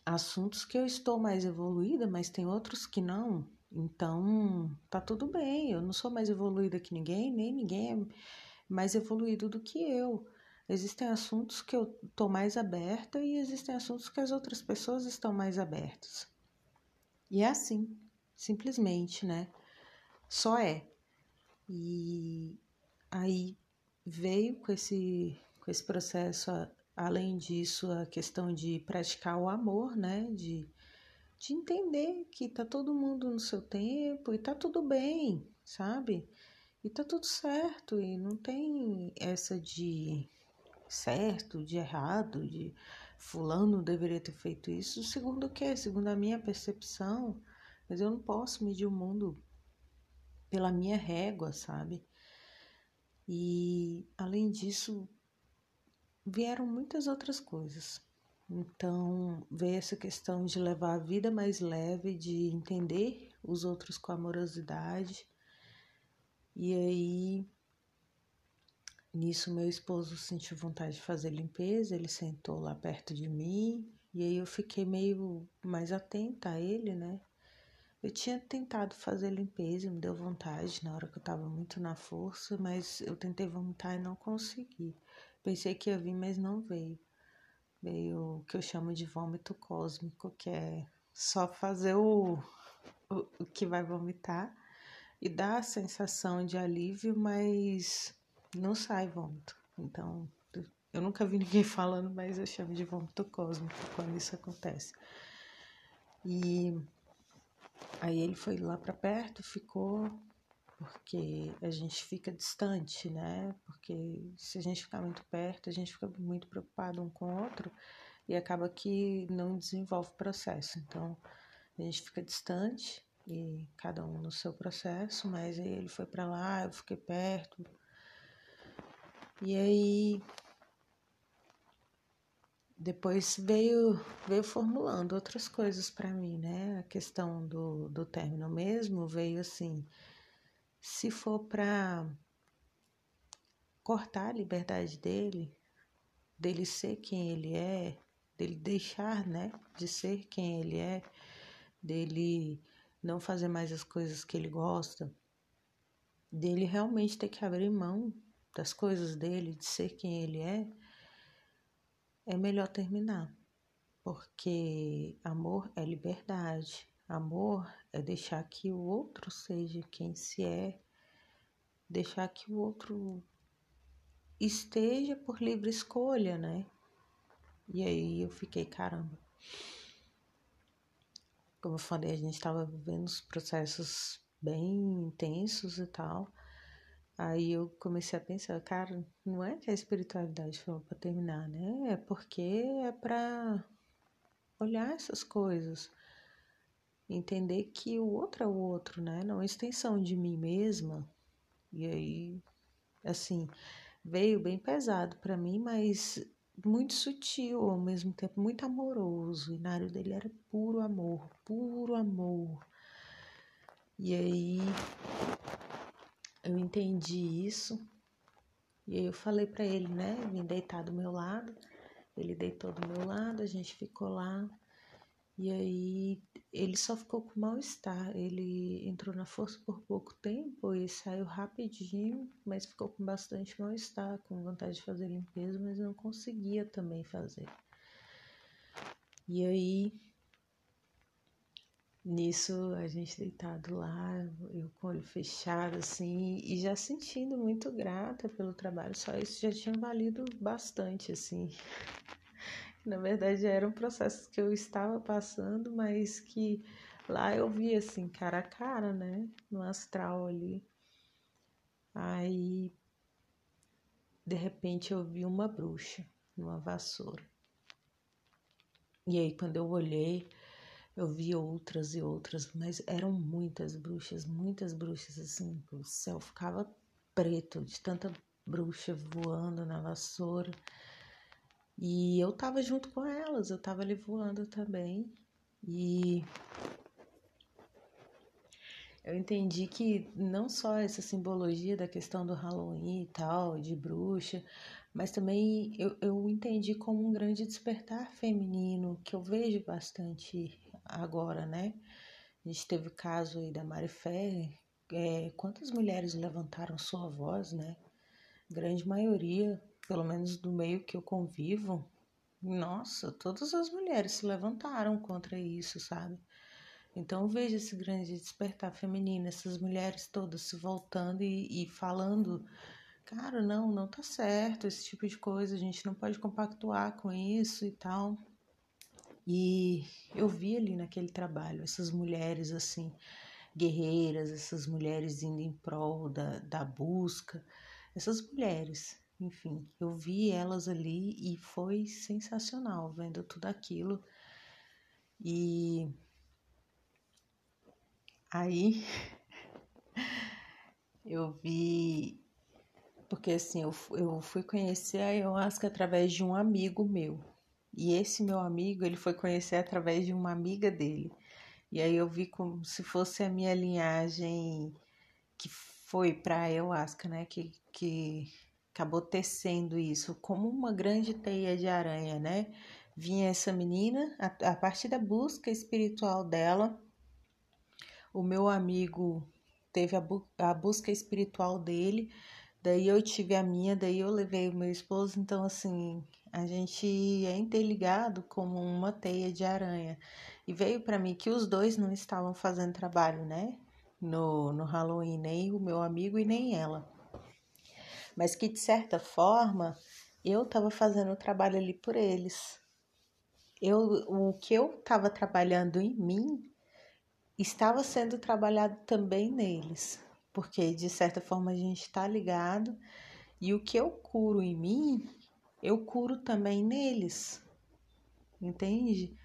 assuntos que eu estou mais evoluída, mas tem outros que não. Então, tá tudo bem. Eu não sou mais evoluída que ninguém, nem ninguém é mais evoluído do que eu. Existem assuntos que eu estou mais aberta e existem assuntos que as outras pessoas estão mais abertas. E é assim, simplesmente, né? Só é. E aí veio com esse, com esse processo, além disso, a questão de praticar o amor, né? De, de entender que tá todo mundo no seu tempo e tá tudo bem, sabe? E tá tudo certo e não tem essa de certo, de errado, de fulano deveria ter feito isso, segundo o quê? Segundo a minha percepção, mas eu não posso medir o mundo pela minha régua, sabe? E além disso, vieram muitas outras coisas. Então, veio essa questão de levar a vida mais leve, de entender os outros com amorosidade. E aí Nisso, meu esposo sentiu vontade de fazer limpeza, ele sentou lá perto de mim e aí eu fiquei meio mais atenta a ele, né? Eu tinha tentado fazer limpeza, me deu vontade na hora que eu tava muito na força, mas eu tentei vomitar e não consegui. Pensei que ia vir, mas não veio. Veio o que eu chamo de vômito cósmico, que é só fazer o, o, o que vai vomitar e dá a sensação de alívio, mas não sai vômito. Então, eu nunca vi ninguém falando, mas eu chamo de vômito cósmico quando isso acontece. E aí ele foi lá para perto, ficou porque a gente fica distante, né? Porque se a gente ficar muito perto, a gente fica muito preocupado um com o outro e acaba que não desenvolve o processo. Então, a gente fica distante e cada um no seu processo, mas ele foi para lá, eu fiquei perto, e aí depois veio veio formulando outras coisas para mim, né? A questão do, do término mesmo veio assim, se for para cortar a liberdade dele, dele ser quem ele é, dele deixar, né, de ser quem ele é, dele não fazer mais as coisas que ele gosta, dele realmente ter que abrir mão das coisas dele, de ser quem ele é, é melhor terminar. Porque amor é liberdade, amor é deixar que o outro seja quem se é, deixar que o outro esteja por livre escolha, né? E aí eu fiquei, caramba. Como eu falei, a gente estava vivendo os processos bem intensos e tal. Aí eu comecei a pensar, cara, não é que a espiritualidade foi para terminar, né? É porque é para olhar essas coisas, entender que o outro é o outro, né? Não é extensão de mim mesma. E aí, assim, veio bem pesado para mim, mas muito sutil ao mesmo tempo, muito amoroso. O inário dele era puro amor, puro amor. E aí eu entendi isso. E aí eu falei para ele, né? Vim deitar do meu lado. Ele deitou do meu lado, a gente ficou lá. E aí ele só ficou com mal-estar. Ele entrou na força por pouco tempo e saiu rapidinho, mas ficou com bastante mal-estar, com vontade de fazer limpeza, mas não conseguia também fazer. E aí Nisso, a gente deitado lá, eu com o olho fechado, assim, e já sentindo muito grata pelo trabalho, só isso já tinha valido bastante, assim. Na verdade, eram processos que eu estava passando, mas que lá eu vi, assim, cara a cara, né, no astral ali. Aí, de repente, eu vi uma bruxa numa vassoura. E aí, quando eu olhei, eu vi outras e outras, mas eram muitas bruxas, muitas bruxas assim. O céu ficava preto de tanta bruxa voando na vassoura. E eu tava junto com elas, eu tava ali voando também. E eu entendi que não só essa simbologia da questão do Halloween e tal, de bruxa, mas também eu, eu entendi como um grande despertar feminino, que eu vejo bastante agora, né? A gente teve o caso aí da Mari Ferrer, é, quantas mulheres levantaram sua voz, né? Grande maioria, pelo menos do meio que eu convivo, nossa, todas as mulheres se levantaram contra isso, sabe? Então veja esse grande despertar feminino, essas mulheres todas se voltando e, e falando, cara, não, não tá certo esse tipo de coisa, a gente não pode compactuar com isso e tal. E eu vi ali naquele trabalho essas mulheres assim, guerreiras, essas mulheres indo em prol da, da busca, essas mulheres, enfim, eu vi elas ali e foi sensacional vendo tudo aquilo. E aí eu vi, porque assim, eu, eu fui conhecer a ayahuasca através de um amigo meu. E esse meu amigo, ele foi conhecer através de uma amiga dele. E aí eu vi como se fosse a minha linhagem que foi para ayahuasca, né? Que, que acabou tecendo isso como uma grande teia de aranha, né? Vinha essa menina, a, a partir da busca espiritual dela, o meu amigo teve a, bu a busca espiritual dele, daí eu tive a minha, daí eu levei o meu esposo, então assim, a gente é interligado como uma teia de aranha. E veio para mim que os dois não estavam fazendo trabalho, né? No, no Halloween, nem o meu amigo e nem ela. Mas que de certa forma eu estava fazendo o trabalho ali por eles. Eu, o que eu estava trabalhando em mim estava sendo trabalhado também neles, porque de certa forma a gente está ligado e o que eu curo em mim eu curo também neles. Entende?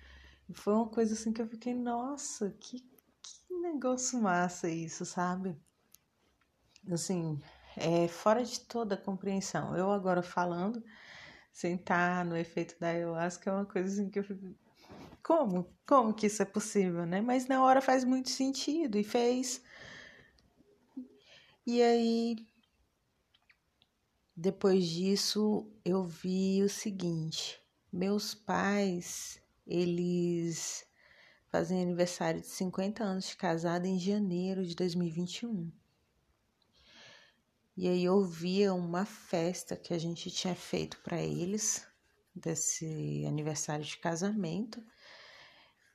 Foi uma coisa assim que eu fiquei, nossa, que, que negócio massa isso, sabe? Assim, é fora de toda compreensão. Eu agora falando, sem estar no efeito da ayahuasca, é uma coisa assim que eu fico. Como? Como que isso é possível, né? Mas na hora faz muito sentido e fez. E aí depois disso, eu vi o seguinte: meus pais, eles fazem aniversário de 50 anos de casado em janeiro de 2021. E aí eu via uma festa que a gente tinha feito para eles desse aniversário de casamento.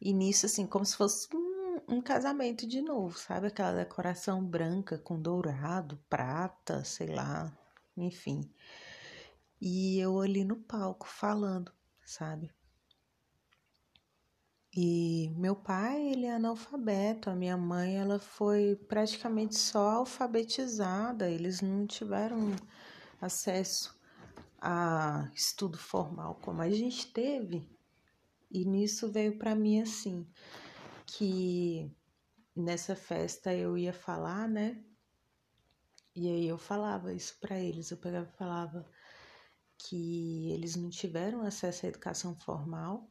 E nisso assim, como se fosse um, um casamento de novo, sabe aquela decoração branca com dourado, prata, sei lá, enfim. E eu ali no palco falando, sabe? E meu pai, ele é analfabeto, a minha mãe, ela foi praticamente só alfabetizada, eles não tiveram acesso a estudo formal como a gente teve. E nisso veio para mim assim, que nessa festa eu ia falar, né, e aí eu falava isso para eles, eu pegava e falava que eles não tiveram acesso à educação formal,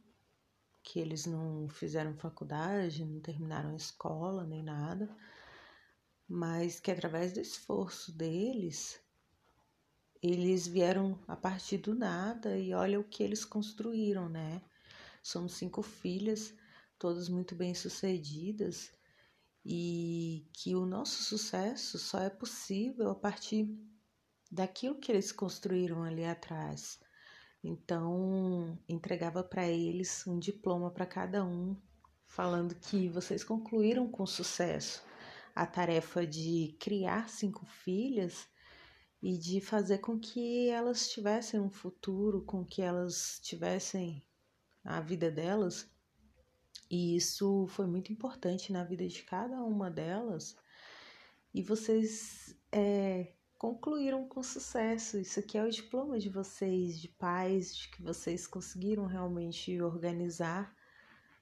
que eles não fizeram faculdade, não terminaram escola nem nada, mas que através do esforço deles, eles vieram a partir do nada e olha o que eles construíram, né? Somos cinco filhas, todas muito bem sucedidas e que o nosso sucesso só é possível a partir daquilo que eles construíram ali atrás. Então, entregava para eles um diploma para cada um, falando que vocês concluíram com sucesso a tarefa de criar cinco filhas e de fazer com que elas tivessem um futuro, com que elas tivessem a vida delas. E isso foi muito importante na vida de cada uma delas. E vocês é, concluíram com sucesso. Isso aqui é o diploma de vocês, de pais, de que vocês conseguiram realmente organizar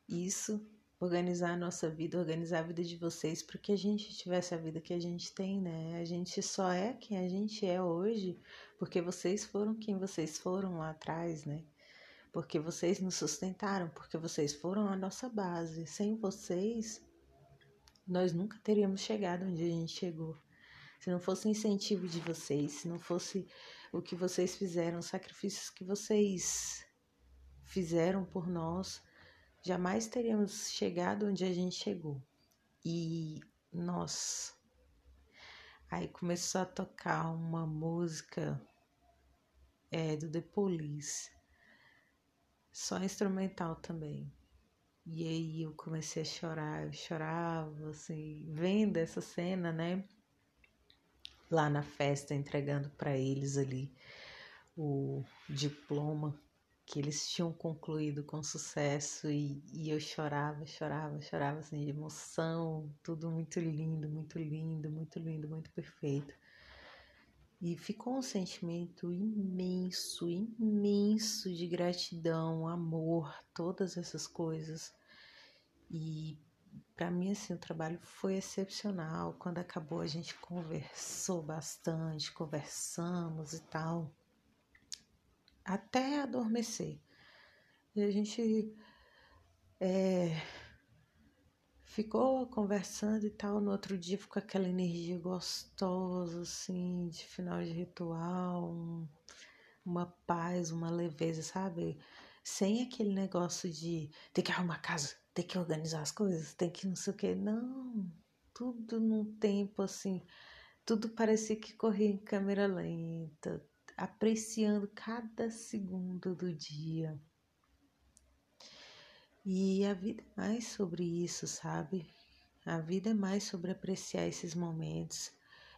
isso, organizar a nossa vida, organizar a vida de vocês para que a gente tivesse a vida que a gente tem, né? A gente só é quem a gente é hoje porque vocês foram quem vocês foram lá atrás, né? Porque vocês nos sustentaram, porque vocês foram a nossa base. Sem vocês, nós nunca teríamos chegado onde a gente chegou se não fosse o incentivo de vocês, se não fosse o que vocês fizeram, os sacrifícios que vocês fizeram por nós, jamais teríamos chegado onde a gente chegou. E nós. Aí começou a tocar uma música é, do The Police, só instrumental também. E aí eu comecei a chorar, eu chorava, assim, vendo essa cena, né? Lá na festa entregando para eles ali o diploma que eles tinham concluído com sucesso e, e, eu chorava, chorava, chorava assim de emoção, tudo muito lindo, muito lindo, muito lindo, muito perfeito. E ficou um sentimento imenso, imenso de gratidão, amor, todas essas coisas. E para mim, assim, o trabalho foi excepcional. Quando acabou, a gente conversou bastante, conversamos e tal, até adormecer. E a gente é, ficou conversando e tal. No outro dia ficou aquela energia gostosa, assim, de final de ritual, um, uma paz, uma leveza, sabe? Sem aquele negócio de ter que arrumar casa, ter que organizar as coisas, tem que não sei o que. Não, tudo num tempo assim, tudo parecia que corria em câmera lenta, apreciando cada segundo do dia. E a vida é mais sobre isso, sabe? A vida é mais sobre apreciar esses momentos,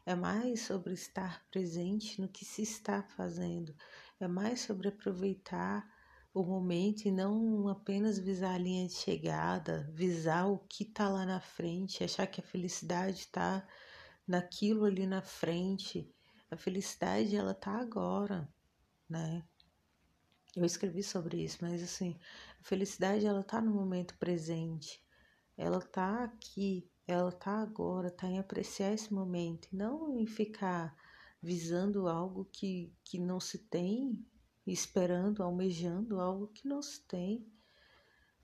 é mais sobre estar presente no que se está fazendo, é mais sobre aproveitar o momento e não apenas visar a linha de chegada, visar o que está lá na frente, achar que a felicidade está naquilo ali na frente. A felicidade ela tá agora, né? Eu escrevi sobre isso, mas assim, a felicidade ela tá no momento presente. Ela tá aqui, ela tá agora, tá em apreciar esse momento e não em ficar visando algo que, que não se tem esperando, almejando algo que não se tem.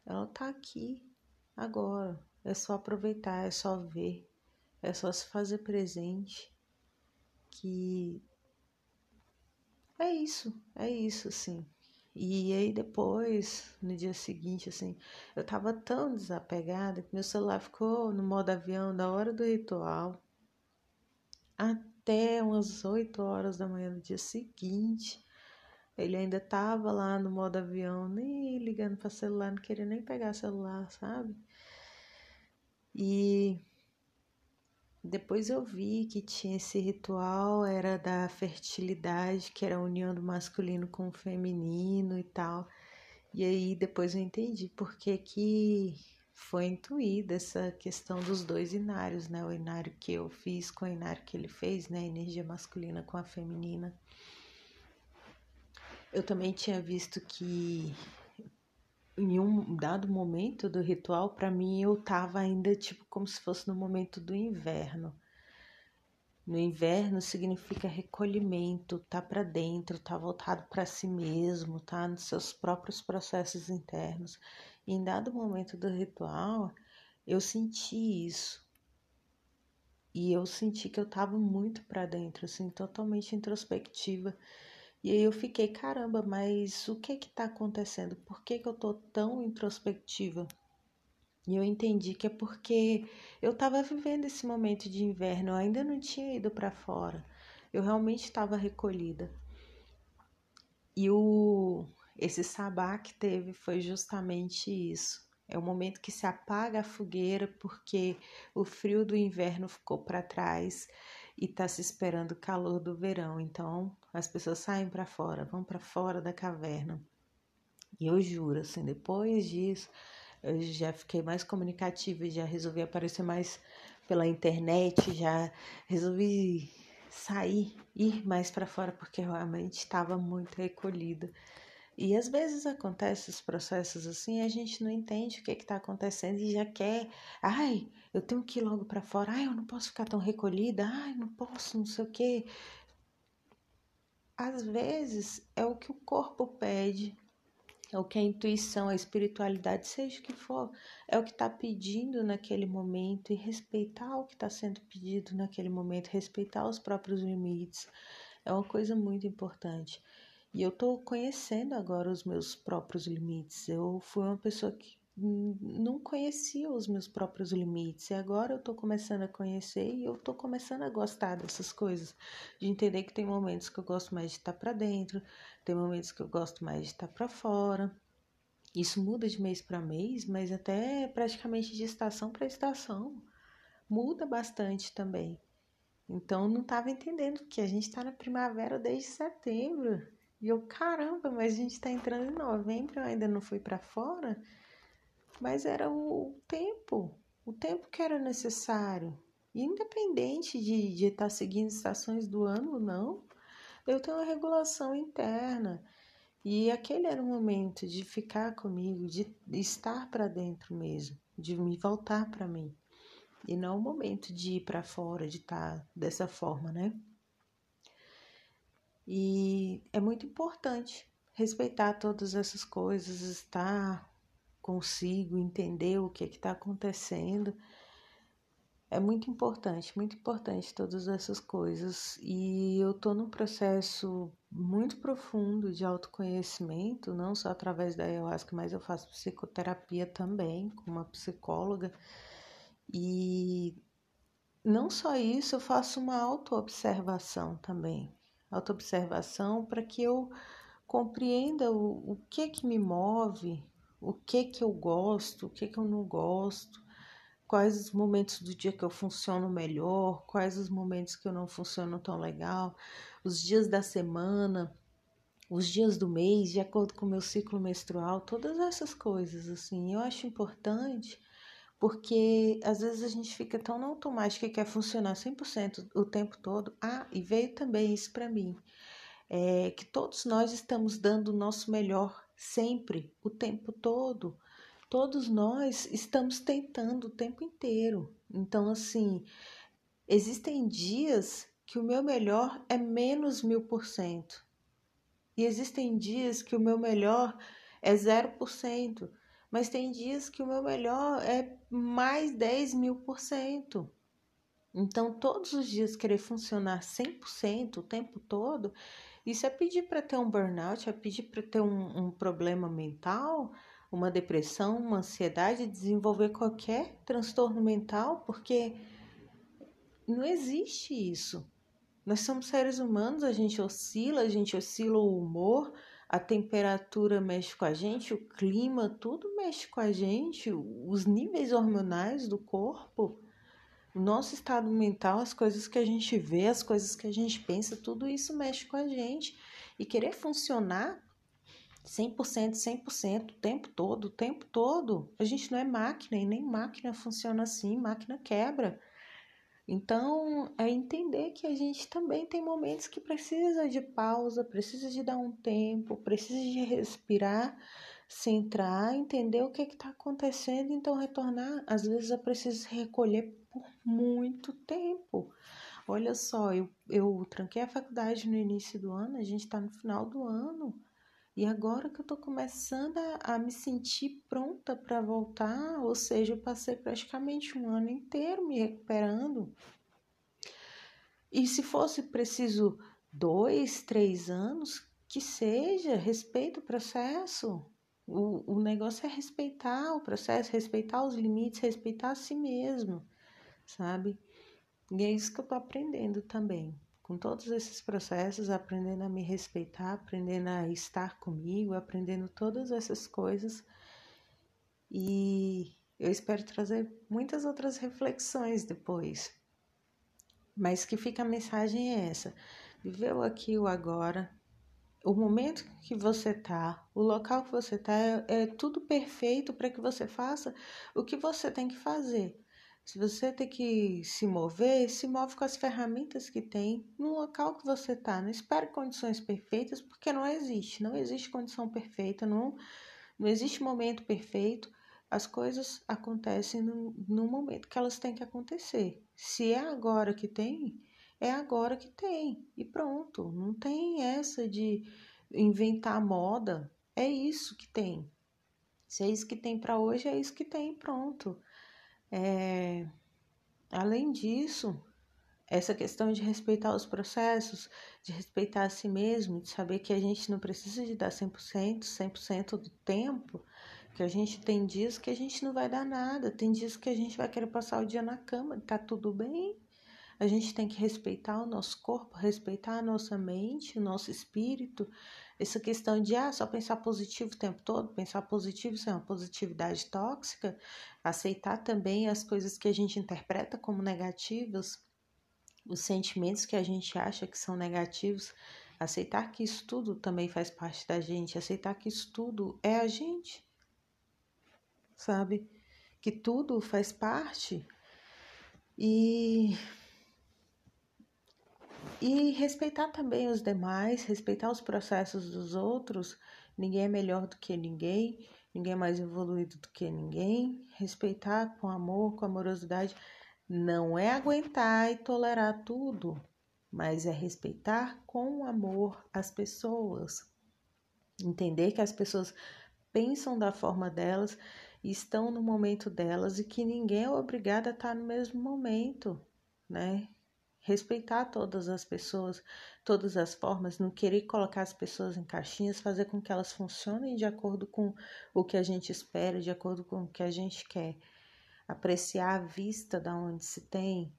Ela está aqui, agora. É só aproveitar, é só ver, é só se fazer presente. Que é isso, é isso, assim. E aí depois, no dia seguinte, assim, eu tava tão desapegada que meu celular ficou no modo avião da hora do ritual até umas 8 horas da manhã do dia seguinte. Ele ainda tava lá no modo avião, nem ligando para celular, não queria nem pegar celular, sabe? E depois eu vi que tinha esse ritual, era da fertilidade, que era a união do masculino com o feminino e tal. E aí depois eu entendi por que que foi intuída essa questão dos dois inários, né? O inário que eu fiz com o inário que ele fez, né? A energia masculina com a feminina. Eu também tinha visto que em um dado momento do ritual, para mim eu tava ainda tipo como se fosse no momento do inverno. No inverno significa recolhimento, tá para dentro, tá voltado para si mesmo, tá nos seus próprios processos internos. E em dado momento do ritual, eu senti isso. E eu senti que eu tava muito para dentro, assim, totalmente introspectiva e aí eu fiquei, caramba, mas o que que tá acontecendo? Por que que eu tô tão introspectiva? E eu entendi que é porque eu estava vivendo esse momento de inverno, eu ainda não tinha ido para fora. Eu realmente estava recolhida. E o esse sabá que teve foi justamente isso. É o momento que se apaga a fogueira porque o frio do inverno ficou para trás e está se esperando o calor do verão. Então, as pessoas saem para fora, vão para fora da caverna. E eu juro, assim, depois disso, eu já fiquei mais comunicativa, já resolvi aparecer mais pela internet, já resolvi sair, ir mais para fora porque realmente estava muito recolhida. E às vezes acontece os processos assim, a gente não entende o que está acontecendo e já quer, ai, eu tenho que ir logo para fora, ai, eu não posso ficar tão recolhida, ai, não posso, não sei o quê. Às vezes é o que o corpo pede, é o que a intuição, a espiritualidade, seja o que for, é o que está pedindo naquele momento e respeitar o que está sendo pedido naquele momento, respeitar os próprios limites, é uma coisa muito importante. E eu estou conhecendo agora os meus próprios limites. Eu fui uma pessoa que não conhecia os meus próprios limites. E agora eu estou começando a conhecer e eu estou começando a gostar dessas coisas. De entender que tem momentos que eu gosto mais de estar para dentro, tem momentos que eu gosto mais de estar para fora. Isso muda de mês para mês, mas até praticamente de estação para estação. Muda bastante também. Então não estava entendendo que a gente está na primavera desde setembro. E eu, caramba, mas a gente tá entrando em novembro, eu ainda não fui para fora. Mas era o tempo, o tempo que era necessário. E independente de, de estar tá seguindo estações do ano ou não, eu tenho uma regulação interna. E aquele era o momento de ficar comigo, de estar para dentro mesmo, de me voltar para mim. E não o momento de ir para fora, de estar tá dessa forma, né? E é muito importante respeitar todas essas coisas, estar consigo, entender o que é está acontecendo. É muito importante, muito importante todas essas coisas. E eu estou num processo muito profundo de autoconhecimento, não só através da ayahuasca, mas eu faço psicoterapia também com uma psicóloga. E não só isso, eu faço uma autoobservação também autoobservação para que eu compreenda o, o que que me move, o que que eu gosto, o que que eu não gosto, quais os momentos do dia que eu funciono melhor, quais os momentos que eu não funciono tão legal, os dias da semana, os dias do mês, de acordo com o meu ciclo menstrual, todas essas coisas assim. Eu acho importante porque às vezes a gente fica tão no automático que quer funcionar 100% o tempo todo. Ah, e veio também isso para mim, é que todos nós estamos dando o nosso melhor sempre, o tempo todo. Todos nós estamos tentando o tempo inteiro. Então, assim, existem dias que o meu melhor é menos mil por cento. E existem dias que o meu melhor é zero por cento mas tem dias que o meu melhor é mais 10 mil por cento. Então, todos os dias querer funcionar 100% o tempo todo, isso é pedir para ter um burnout, é pedir para ter um, um, problema mental, uma depressão, uma ansiedade, desenvolver qualquer transtorno mental, porque não existe isso. Nós somos seres humanos, a gente oscila, a gente oscila o humor, a temperatura mexe com a gente, o clima, tudo mexe com a gente, os níveis hormonais do corpo, o nosso estado mental, as coisas que a gente vê, as coisas que a gente pensa, tudo isso mexe com a gente. E querer funcionar 100%, 100%, o tempo todo, o tempo todo, a gente não é máquina e nem máquina funciona assim, máquina quebra. Então, é entender que a gente também tem momentos que precisa de pausa, precisa de dar um tempo, precisa de respirar, centrar, entender o que está acontecendo, então retornar. Às vezes é preciso recolher por muito tempo. Olha só, eu, eu tranquei a faculdade no início do ano, a gente está no final do ano. E agora que eu estou começando a, a, me sentir pronta para voltar, ou seja, eu passei praticamente um ano inteiro me recuperando. E se fosse preciso dois, três anos, que seja, respeita o processo. O, o negócio é respeitar o processo, respeitar os limites, respeitar a si mesmo, sabe? E é isso que eu estou aprendendo também com todos esses processos, aprendendo a me respeitar, aprendendo a estar comigo, aprendendo todas essas coisas. E eu espero trazer muitas outras reflexões depois. Mas que fica a mensagem é essa: viveu aqui o agora, o momento que você tá, o local que você tá, é, é tudo perfeito para que você faça o que você tem que fazer. Se você tem que se mover, se move com as ferramentas que tem no local que você tá. Não espere condições perfeitas, porque não existe. Não existe condição perfeita, não, não existe momento perfeito. As coisas acontecem no, no momento que elas têm que acontecer. Se é agora que tem, é agora que tem e pronto. Não tem essa de inventar moda. É isso que tem. Se é isso que tem para hoje, é isso que tem, pronto. É... Além disso, essa questão de respeitar os processos, de respeitar a si mesmo, de saber que a gente não precisa de dar 100%, 100% do tempo, que a gente tem dias que a gente não vai dar nada, tem dias que a gente vai querer passar o dia na cama, tá tudo bem, a gente tem que respeitar o nosso corpo, respeitar a nossa mente, o nosso espírito. Essa questão de ah, só pensar positivo o tempo todo, pensar positivo, isso é uma positividade tóxica. Aceitar também as coisas que a gente interpreta como negativas, os sentimentos que a gente acha que são negativos. Aceitar que isso tudo também faz parte da gente, aceitar que isso tudo é a gente, sabe? Que tudo faz parte. E e respeitar também os demais, respeitar os processos dos outros. Ninguém é melhor do que ninguém, ninguém é mais evoluído do que ninguém. Respeitar com amor, com amorosidade, não é aguentar e tolerar tudo, mas é respeitar com amor as pessoas. Entender que as pessoas pensam da forma delas, estão no momento delas e que ninguém é obrigado a estar no mesmo momento, né? Respeitar todas as pessoas, todas as formas, não querer colocar as pessoas em caixinhas, fazer com que elas funcionem de acordo com o que a gente espera, de acordo com o que a gente quer. Apreciar a vista da onde se tem,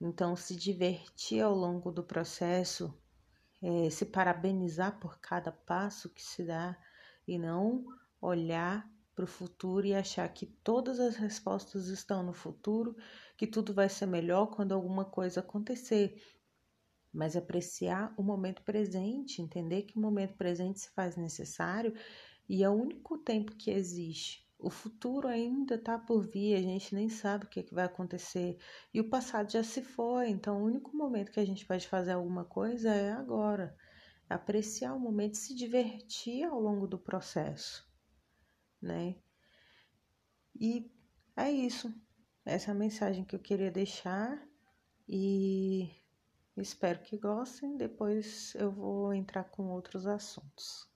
então se divertir ao longo do processo, é, se parabenizar por cada passo que se dá e não olhar para o futuro e achar que todas as respostas estão no futuro, que tudo vai ser melhor quando alguma coisa acontecer. Mas apreciar o momento presente, entender que o momento presente se faz necessário e é o único tempo que existe. O futuro ainda está por vir, a gente nem sabe o que, é que vai acontecer. E o passado já se foi, então o único momento que a gente pode fazer alguma coisa é agora. Apreciar o momento, se divertir ao longo do processo né? E é isso. Essa é a mensagem que eu queria deixar e espero que gostem. Depois eu vou entrar com outros assuntos.